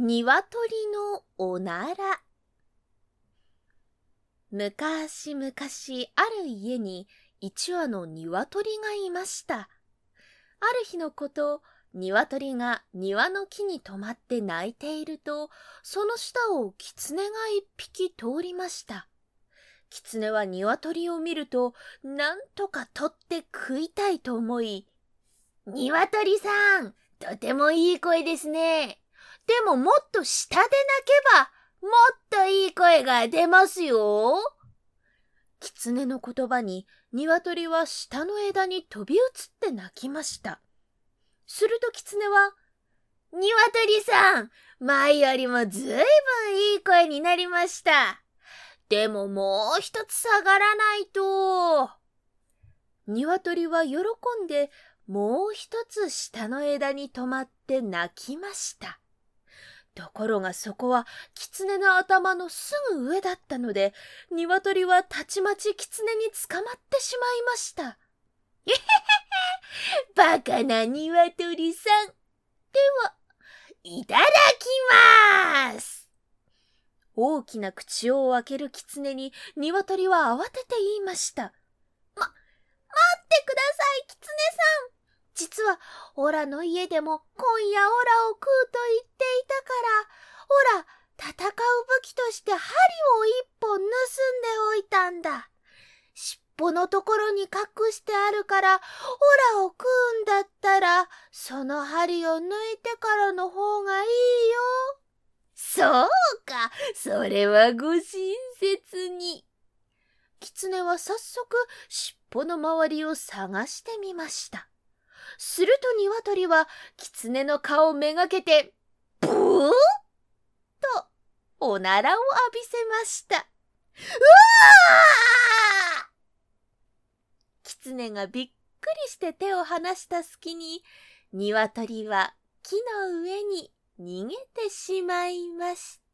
鶏のおなら。むかしむかしある家に一羽の鶏がいました。ある日のこと、鶏が庭の木に止まって泣いていると、その下を狐が一匹通りました。狐は鶏を見ると、なんとか取って食いたいと思い、鶏さん、とてもいい声ですね。でももっと下で泣けば、もっといい声が出ますよ。狐の言葉に、鶏は下の枝に飛び移って泣きました。すると狐は、鶏さん、前よりもずいぶんいい声になりました。でももう一つ下がらないと。鶏は喜んでもう一つ下の枝に止まって泣きました。ところがそこは狐の頭のすぐ上だったので、鶏はたちまち狐に捕まってしまいました。えへへへ、バカな鶏さん。では、いただきます大きな口を開ける狐に鶏は慌てて言いました。ま、待ってください、狐さん。実は、オラの家でも今夜オラを食うと言っていたから、オラ、戦う武器として針を一本盗んでおいたんだ。尻尾のところに隠してあるから、オラを食うんだったら、その針を抜いてからの方がいいよ。そうか、それはご親切に。狐は早速尻尾の周りを探してみました。すると鶏は狐の顔をめがけて、ブーとおならを浴びせました。うわー狐がびっくりして手を離した隙に、鶏は木の上に逃げてしまいました。